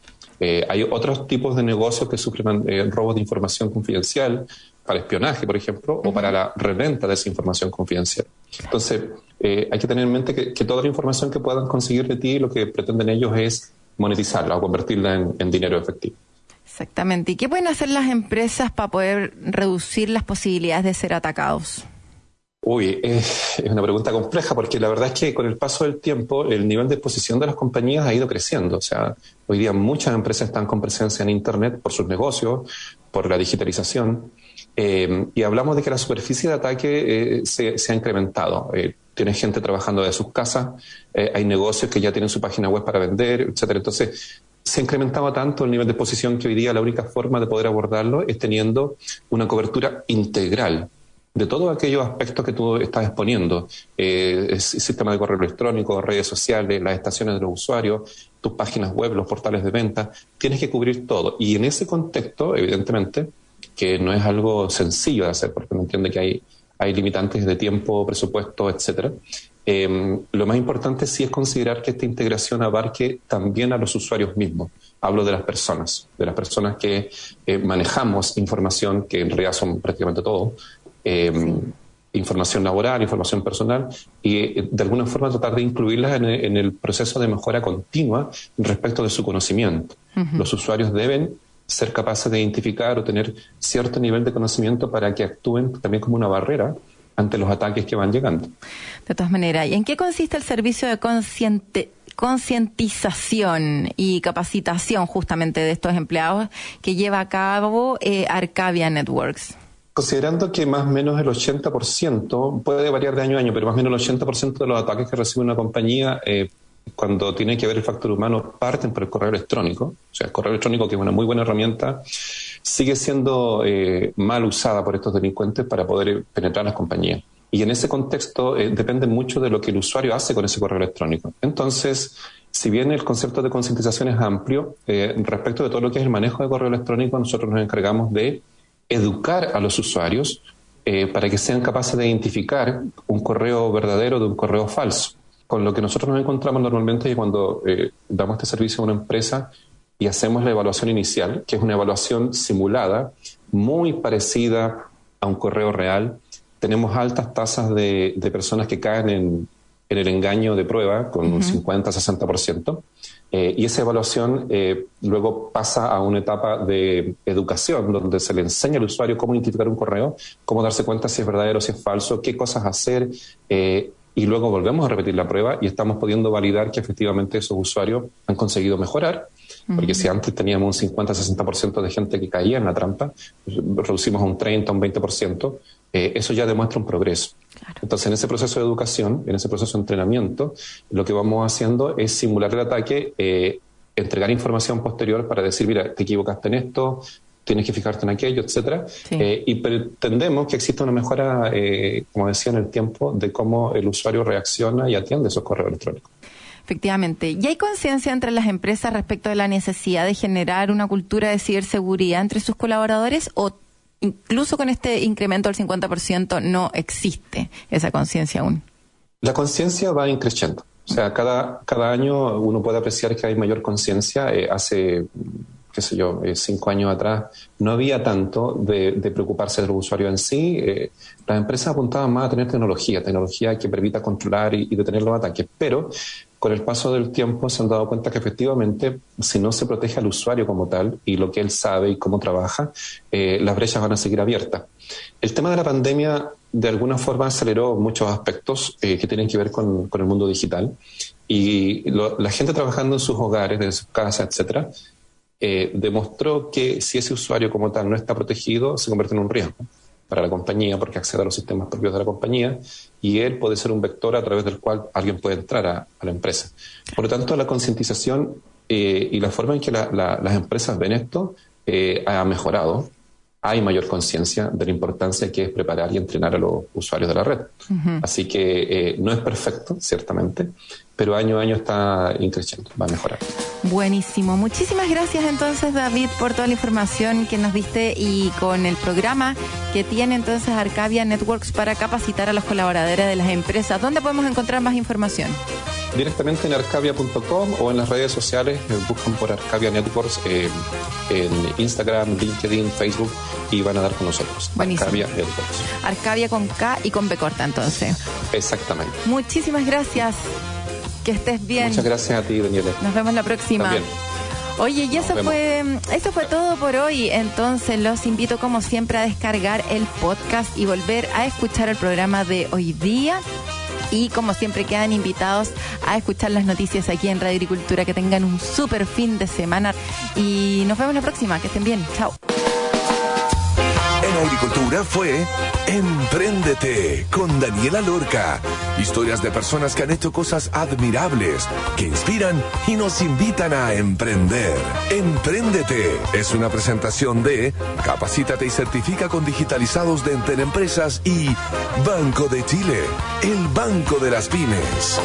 Hay otros tipos de negocios que sufren robos de información confidencial, para espionaje, por ejemplo, o para la reventa de esa información confidencial. Entonces, eh, hay que tener en mente que, que toda la información que puedan conseguir de ti, lo que pretenden ellos es monetizarla o convertirla en, en dinero efectivo. Exactamente. ¿Y qué pueden hacer las empresas para poder reducir las posibilidades de ser atacados? Uy, es, es una pregunta compleja porque la verdad es que con el paso del tiempo el nivel de exposición de las compañías ha ido creciendo. O sea, hoy día muchas empresas están con presencia en Internet por sus negocios, por la digitalización. Eh, y hablamos de que la superficie de ataque eh, se, se ha incrementado. Eh, tiene gente trabajando de sus casas, eh, hay negocios que ya tienen su página web para vender, etcétera. Entonces, se ha incrementado tanto el nivel de exposición que hoy día la única forma de poder abordarlo es teniendo una cobertura integral de todos aquellos aspectos que tú estás exponiendo, eh, el sistema de correo electrónico, redes sociales, las estaciones de los usuarios, tus páginas web, los portales de venta, tienes que cubrir todo. Y en ese contexto, evidentemente, que no es algo sencillo de hacer, porque uno entiende que hay, hay limitantes de tiempo, presupuesto, etcétera. Eh, lo más importante sí es considerar que esta integración abarque también a los usuarios mismos. Hablo de las personas, de las personas que eh, manejamos información, que en realidad son prácticamente todo, eh, información laboral, información personal, y eh, de alguna forma tratar de incluirlas en el proceso de mejora continua respecto de su conocimiento. Los usuarios deben ser capaces de identificar o tener cierto nivel de conocimiento para que actúen también como una barrera ante los ataques que van llegando. De todas maneras, ¿y en qué consiste el servicio de consciente- concientización y capacitación justamente de estos empleados que lleva a cabo eh, Arcadia Networks? Considerando que más o menos el 80%, puede variar de año a año, pero más o menos el 80% de los ataques que recibe una compañía, eh, cuando tiene que ver el factor humano, parten por el correo electrónico. O sea, el correo electrónico, que es una muy buena herramienta, sigue siendo eh, mal usada por estos delincuentes para poder eh, penetrar las compañías. Y en ese contexto eh, depende mucho de lo que el usuario hace con ese correo electrónico. Entonces, si bien el concepto de concientización es amplio, eh, respecto de todo lo que es el manejo de correo electrónico, nosotros nos encargamos de educar a los usuarios para que sean capaces de identificar un correo verdadero de un correo falso. Con lo que nosotros nos encontramos normalmente es que cuando eh, damos este servicio a una empresa y hacemos la evaluación inicial, que es una evaluación simulada muy parecida a un correo real. Tenemos altas tasas de, personas que caen en, el engaño de prueba con un 50-60%. Eh, y esa evaluación eh, luego pasa a una etapa de educación, donde se le enseña al usuario cómo identificar un correo, cómo darse cuenta si es verdadero, si es falso, qué cosas hacer. Eh, y luego volvemos a repetir la prueba y estamos pudiendo validar que efectivamente esos usuarios han conseguido mejorar. Porque si antes teníamos un 50-60% de gente que caía en la trampa, reducimos a un 30, un 20%, eso ya demuestra un progreso. Entonces, en ese proceso de educación, en ese proceso de entrenamiento, lo que vamos haciendo es simular el ataque, eh, entregar información posterior para decir, mira, te equivocaste en esto, tienes que fijarte en aquello, etcétera. Eh, y pretendemos que exista una mejora, eh, como decía, en el tiempo de cómo el usuario reacciona y atiende esos correos electrónicos. Efectivamente. ¿Y hay conciencia entre las empresas respecto de la necesidad de generar una cultura de ciberseguridad entre sus colaboradores o incluso con este incremento del 50% no existe esa conciencia aún. La conciencia va increciendo. O sea, cada, cada año uno puede apreciar que hay mayor conciencia. Eh, hace, qué sé yo, eh, cinco años atrás no había tanto de, preocuparse del usuario en sí. Eh, las empresas apuntaban más a tener tecnología, tecnología que permita controlar y, y detener los ataques. Pero con el paso del tiempo se han dado cuenta que efectivamente, si no se protege al usuario como tal y lo que él sabe y cómo trabaja, eh, las brechas van a seguir abiertas. El tema de la pandemia de alguna forma aceleró muchos aspectos eh, que tienen que ver con, el mundo digital y la gente trabajando en sus hogares, en sus casas, etcétera, eh, demostró que si ese usuario como tal no está protegido, se convierte en un riesgo para la compañía porque accede a los sistemas propios de la compañía y él puede ser un vector a través del cual alguien puede entrar a, la empresa. Por lo tanto, la concientización eh, y la forma en que las empresas ven esto eh, ha mejorado. Hay mayor conciencia de la importancia que es preparar y entrenar a los usuarios de la red. Así que eh, no es perfecto, ciertamente, pero año a año está increciendo, va a mejorar. Buenísimo. Muchísimas gracias entonces, David, por toda la información que nos diste y con el programa que tiene entonces Arcadia Networks para capacitar a los colaboradores de las empresas. ¿Dónde podemos encontrar más información? Directamente en arcavia.com o en las redes sociales, eh, buscan por Arcavia Networks eh, en Instagram, LinkedIn, Facebook y van a dar con nosotros. Buenísimo. Arcavia Networks. Arcavia con K y con B corta, entonces. Exactamente. Muchísimas gracias. Que estés bien. Muchas gracias a ti, Daniela. Nos vemos la próxima. Oye, y eso fue, eso fue todo por hoy. Entonces los invito como siempre a descargar el podcast y volver a escuchar el programa de hoy día. Y como siempre quedan invitados a escuchar las noticias aquí en Radio Agricultura. Que tengan un súper fin de semana. Y nos vemos la próxima. Que estén bien. Chao. Agricultura fue Empréndete con Daniela Lorca. Historias de personas que han hecho cosas admirables, que inspiran y nos invitan a emprender. Empréndete es una presentación de Capacítate y certifica con digitalizados de Enter Empresas y Banco de Chile, el banco de las pymes.